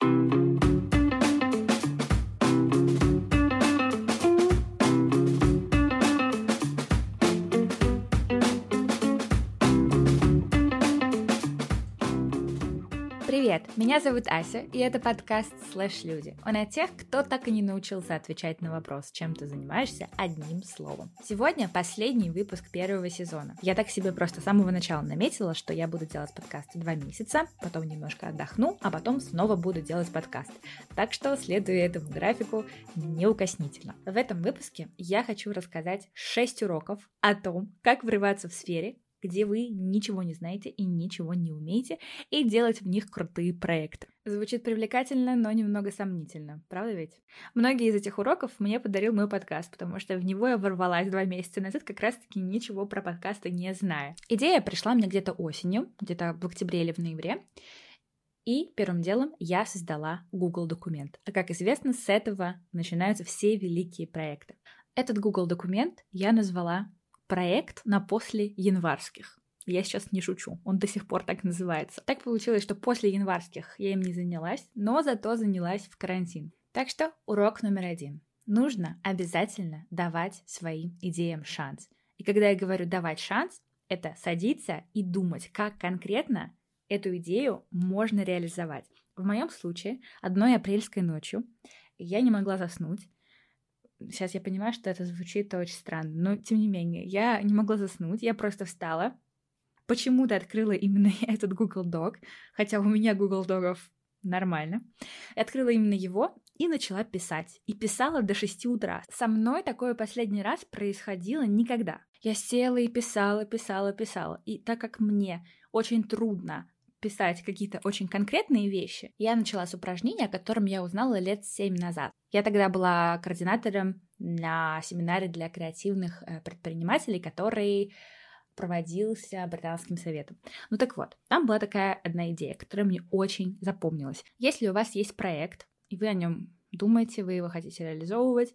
thank you меня зовут Ася, и это подкаст «Слэш Люди». Он о тех, кто так и не научился отвечать на вопрос, чем ты занимаешься, одним словом. Сегодня последний выпуск первого сезона. Я так себе просто с самого начала наметила, что я буду делать подкасты два месяца, потом немножко отдохну, а потом снова буду делать подкаст. Так что следуя этому графику неукоснительно. В этом выпуске я хочу рассказать 6 уроков о том, как врываться в сфере, где вы ничего не знаете и ничего не умеете, и делать в них крутые проекты. Звучит привлекательно, но немного сомнительно, правда ведь? Многие из этих уроков мне подарил мой подкаст, потому что в него я ворвалась два месяца назад, как раз-таки ничего про подкасты не зная. Идея пришла мне где-то осенью, где-то в октябре или в ноябре, и первым делом я создала Google документ. А как известно, с этого начинаются все великие проекты. Этот Google документ я назвала проект на после январских. Я сейчас не шучу, он до сих пор так называется. Так получилось, что после январских я им не занялась, но зато занялась в карантин. Так что урок номер один. Нужно обязательно давать своим идеям шанс. И когда я говорю давать шанс, это садиться и думать, как конкретно эту идею можно реализовать. В моем случае, одной апрельской ночью я не могла заснуть, Сейчас я понимаю, что это звучит очень странно, но тем не менее, я не могла заснуть, я просто встала, почему-то открыла именно этот Google Doc, хотя у меня Google Догов нормально. Открыла именно его и начала писать. И писала до 6 утра. Со мной такое последний раз происходило никогда. Я села и писала, писала, писала. И так как мне очень трудно писать какие-то очень конкретные вещи, я начала с упражнения, о котором я узнала лет семь назад. Я тогда была координатором на семинаре для креативных э, предпринимателей, который проводился британским советом. Ну так вот, там была такая одна идея, которая мне очень запомнилась. Если у вас есть проект, и вы о нем думаете, вы его хотите реализовывать,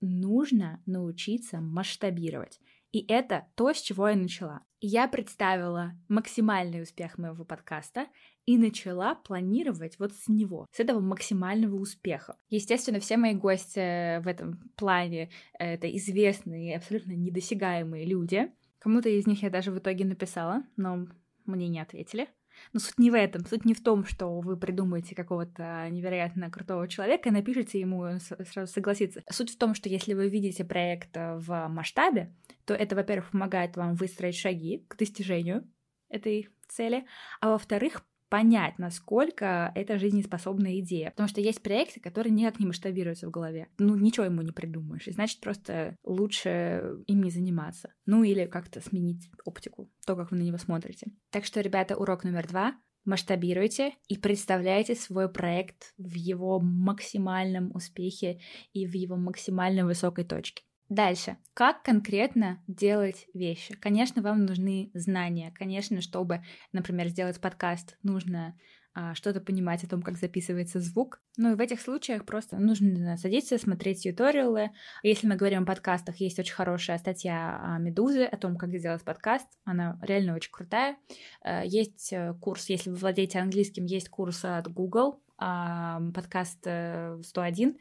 нужно научиться масштабировать. И это то, с чего я начала. Я представила максимальный успех моего подкаста и начала планировать вот с него, с этого максимального успеха. Естественно, все мои гости в этом плане — это известные, абсолютно недосягаемые люди. Кому-то из них я даже в итоге написала, но мне не ответили. Но суть не в этом. Суть не в том, что вы придумаете какого-то невероятно крутого человека и напишите ему, и он сразу согласится. Суть в том, что если вы видите проект в масштабе, то это, во-первых, помогает вам выстроить шаги к достижению этой цели, а во-вторых, понять, насколько это жизнеспособная идея. Потому что есть проекты, которые никак не масштабируются в голове. Ну, ничего ему не придумаешь. И значит, просто лучше им не заниматься. Ну, или как-то сменить оптику, то, как вы на него смотрите. Так что, ребята, урок номер два масштабируйте и представляйте свой проект в его максимальном успехе и в его максимально высокой точке. Дальше. Как конкретно делать вещи? Конечно, вам нужны знания. Конечно, чтобы, например, сделать подкаст, нужно а, что-то понимать о том, как записывается звук. Ну и в этих случаях просто нужно садиться, смотреть тьюториалы. Если мы говорим о подкастах, есть очень хорошая статья о Медузе, о том, как сделать подкаст. Она реально очень крутая. Э, есть э, курс, если вы владеете английским, есть курс от Google, подкаст 101. Э,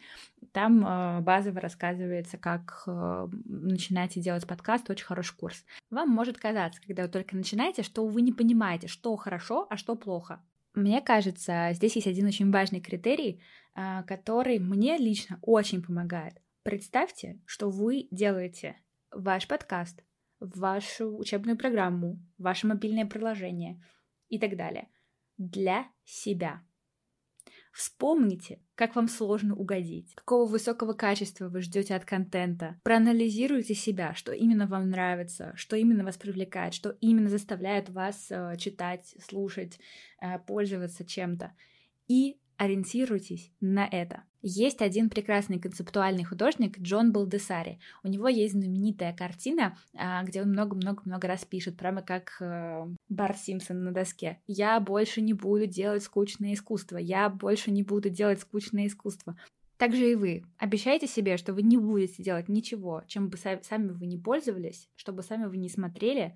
Там э, базово рассказывается, как э, начинать делать подкаст. Очень хороший курс. Вам может казаться, когда вы только начинаете, что вы не понимаете, что хорошо, а что плохо. Мне кажется, здесь есть один очень важный критерий, который мне лично очень помогает. Представьте, что вы делаете ваш подкаст, вашу учебную программу, ваше мобильное приложение и так далее для себя. Вспомните, как вам сложно угодить, какого высокого качества вы ждете от контента. Проанализируйте себя, что именно вам нравится, что именно вас привлекает, что именно заставляет вас э, читать, слушать, э, пользоваться чем-то. И ориентируйтесь на это. Есть один прекрасный концептуальный художник Джон Балдесари. У него есть знаменитая картина, а, где он много-много-много раз пишет, прямо как э, Бар Симпсон на доске. «Я больше не буду делать скучное искусство. Я больше не буду делать скучное искусство». Так же и вы. Обещайте себе, что вы не будете делать ничего, чем бы сами вы не пользовались, чтобы сами вы не смотрели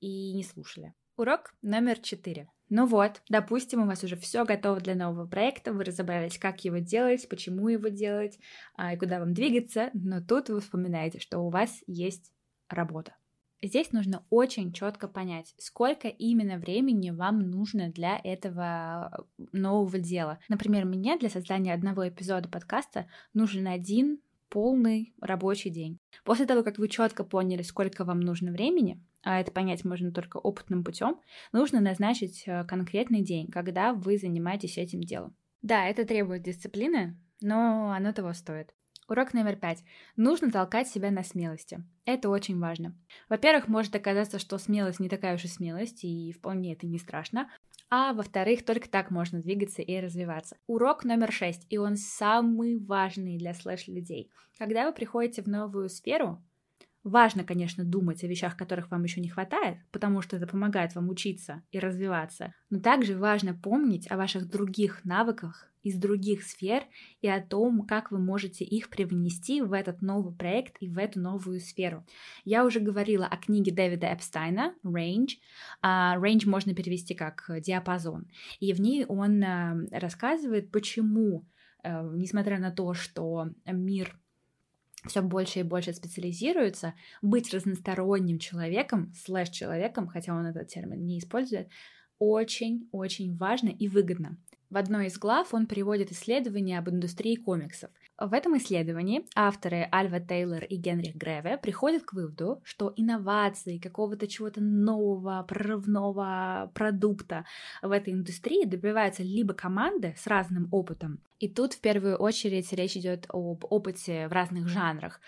и не слушали. Урок номер четыре. Ну вот, допустим, у вас уже все готово для нового проекта, вы разобрались, как его делать, почему его делать а, и куда вам двигаться, но тут вы вспоминаете, что у вас есть работа. Здесь нужно очень четко понять, сколько именно времени вам нужно для этого нового дела. Например, мне для создания одного эпизода подкаста нужен один полный рабочий день. После того, как вы четко поняли, сколько вам нужно времени, а это понять можно только опытным путем, нужно назначить э, конкретный день, когда вы занимаетесь этим делом. Да, это требует дисциплины, но оно того стоит. Урок номер пять. Нужно толкать себя на смелости. Это очень важно. Во-первых, может оказаться, что смелость не такая уж и смелость, и вполне это не страшно. А во-вторых, только так можно двигаться и развиваться. Урок номер шесть, и он самый важный для слэш-людей. Когда вы приходите в новую сферу, Важно, конечно, думать о вещах, которых вам еще не хватает, потому что это помогает вам учиться и развиваться. Но также важно помнить о ваших других навыках из других сфер и о том, как вы можете их привнести в этот новый проект и в эту новую сферу. Я уже говорила о книге Дэвида Эпстайна «Range». Uh, range можно перевести как диапазон. И в ней он uh, рассказывает, почему, uh, несмотря на то, что мир все больше и больше специализируется, быть разносторонним человеком, слэш-человеком, хотя он этот термин не использует, очень-очень важно и выгодно. В одной из глав он приводит исследования об индустрии комиксов. В этом исследовании авторы Альва Тейлор и Генрих Греве приходят к выводу, что инновации, какого-то чего-то нового, прорывного продукта в этой индустрии добиваются либо команды с разным опытом, и тут в первую очередь речь идет об опыте в разных жанрах,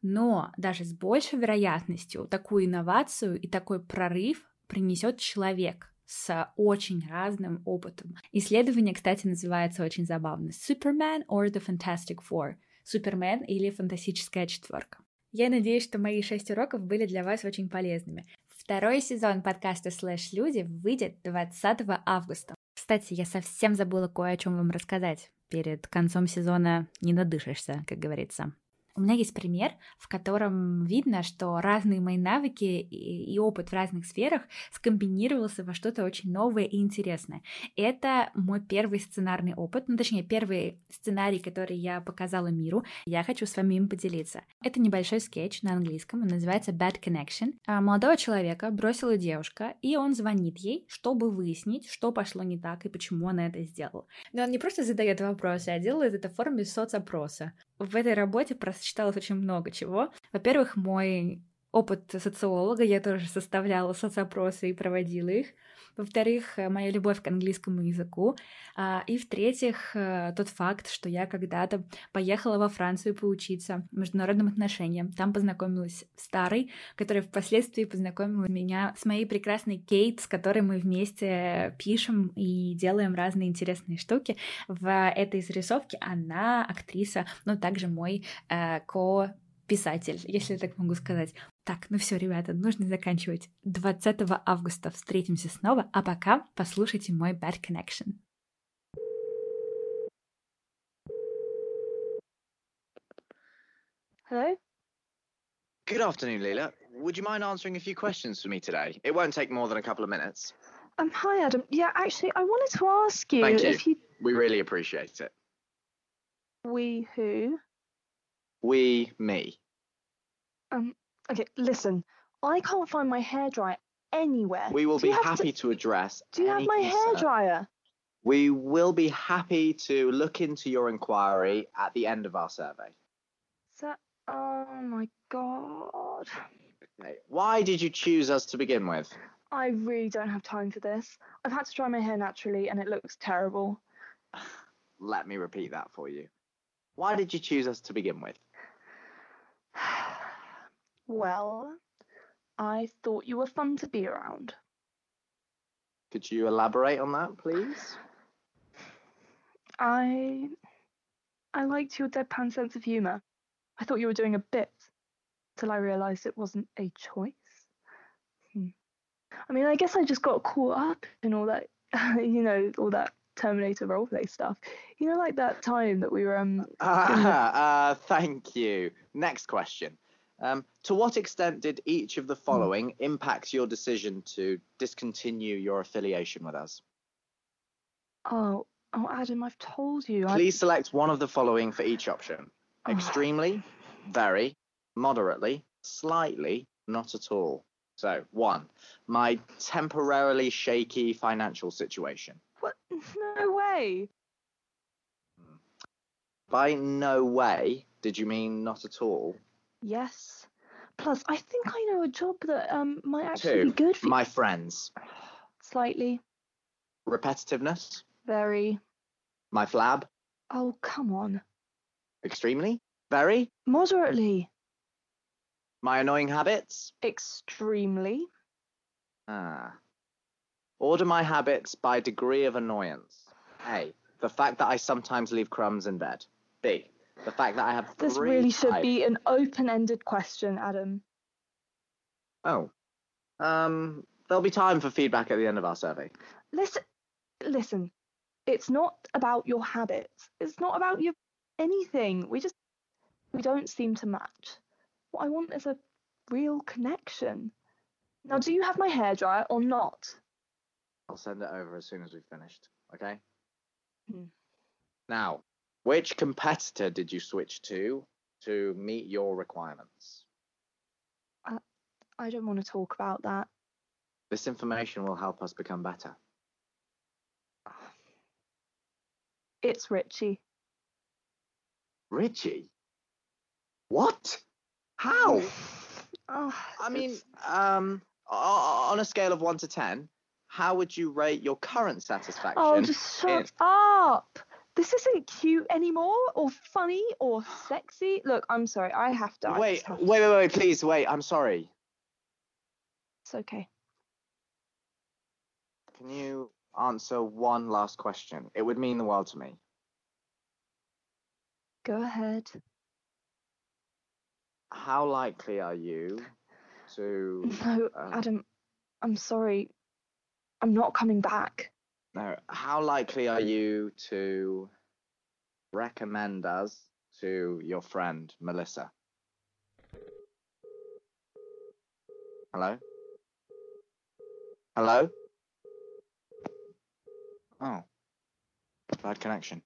но даже с большей вероятностью такую инновацию и такой прорыв принесет человек, с очень разным опытом. Исследование, кстати, называется очень забавно «Superman or the Fantastic Four» — «Супермен» или «Фантастическая четверка». Я надеюсь, что мои шесть уроков были для вас очень полезными. Второй сезон подкаста «Слэш Люди» выйдет 20 августа. Кстати, я совсем забыла кое о чем вам рассказать. Перед концом сезона не надышишься, как говорится. У меня есть пример, в котором видно, что разные мои навыки и, опыт в разных сферах скомбинировался во что-то очень новое и интересное. Это мой первый сценарный опыт, ну точнее первый сценарий, который я показала миру. Я хочу с вами им поделиться. Это небольшой скетч на английском, он называется Bad Connection. А молодого человека бросила девушка, и он звонит ей, чтобы выяснить, что пошло не так и почему она это сделала. Но он не просто задает вопросы, а делает это в форме соцопроса в этой работе прочиталось очень много чего. Во-первых, мой опыт социолога, я тоже составляла соцопросы и проводила их. Во-вторых, э, моя любовь к английскому языку. А, и в-третьих, э, тот факт, что я когда-то поехала во Францию поучиться международным отношениям. Там познакомилась с Старой, которая впоследствии познакомила меня с моей прекрасной Кейт, с которой мы вместе пишем и делаем разные интересные штуки. В этой зарисовке она актриса, но также мой э, ко писатель, если я так могу сказать. Так, ну все, ребята, нужно заканчивать. 20 августа встретимся снова, а пока послушайте мой Bad Connection. Hello? Good afternoon, Leela. Would you mind answering a few questions for me today? It won't take more than a couple of minutes. Um, hi, Adam. Yeah, actually, I wanted to ask you Thank you. if you. We really appreciate it. We who? We, me. Um, okay, listen. I can't find my hairdryer anywhere. We will Do be happy To, to, address. do you have my hairdryer? We will be happy to look into your inquiry at the end of our survey. So, oh my god. Okay. Why did you choose us to begin with? I really don't have time for this. I've had to dry my hair naturally and it looks terrible. Let me repeat that for you. Why did you choose us to begin with? Well, I thought you were fun to be around. Could you elaborate on that, please? I I liked your deadpan sense of humour. I thought you were doing a bit till I realised it wasn't a choice. Hmm. I mean, I guess I just got caught up in all that, you know, all that Terminator roleplay stuff. You know, like that time that we were um. Ah, uh, thank you. Next question. Um, to what extent did each of the following impact your decision to discontinue your affiliation with us? Oh, oh, Adam, I've told you. I- Please select one of the following for each option. Oh. Extremely, very, moderately, slightly, not at all. So, one, my temporarily shaky financial situation. What? No way. By no way did you mean not at all. Yes. Plus, I think I know a job that um might actually Two, be good for my friends. slightly, Repetitiveness, very. my flab, Oh, come on. extremely, very, Moderately, my annoying habits. extremely. Ah. Order my habits by degree of annoyance. A. The fact that I sometimes leave crumbs in bed. B. The fact that I have This really should types- be an open-ended question, Adam. Oh. Um. There'll be time for feedback at the end of our survey. Listen, listen. It's not about your habits. It's not about your anything. We just we don't seem to match. What I want is a real connection. Now, do you have my hairdryer or not? I'll send it over as soon as we've finished. Okay. Hmm. Now, which competitor did you switch to to meet your requirements? I don't want to talk about that. This information will help us become better. It's Richie. Richie? What? How? Oh, I mean, um, on a scale of one to ten, how would you rate your current satisfaction? oh, just shut in- up. This isn't cute anymore, or funny, or sexy. Look, I'm sorry. I have to. Wait, have wait, wait, wait, please, wait. I'm sorry. It's okay. Can you answer one last question? It would mean the world to me. Go ahead. How likely are you to? No, Uh, Adam. I'm sorry. I'm not coming back. No, how likely are you to recommend us to your friend Melissa? Hello? Hello? Oh, bad connection.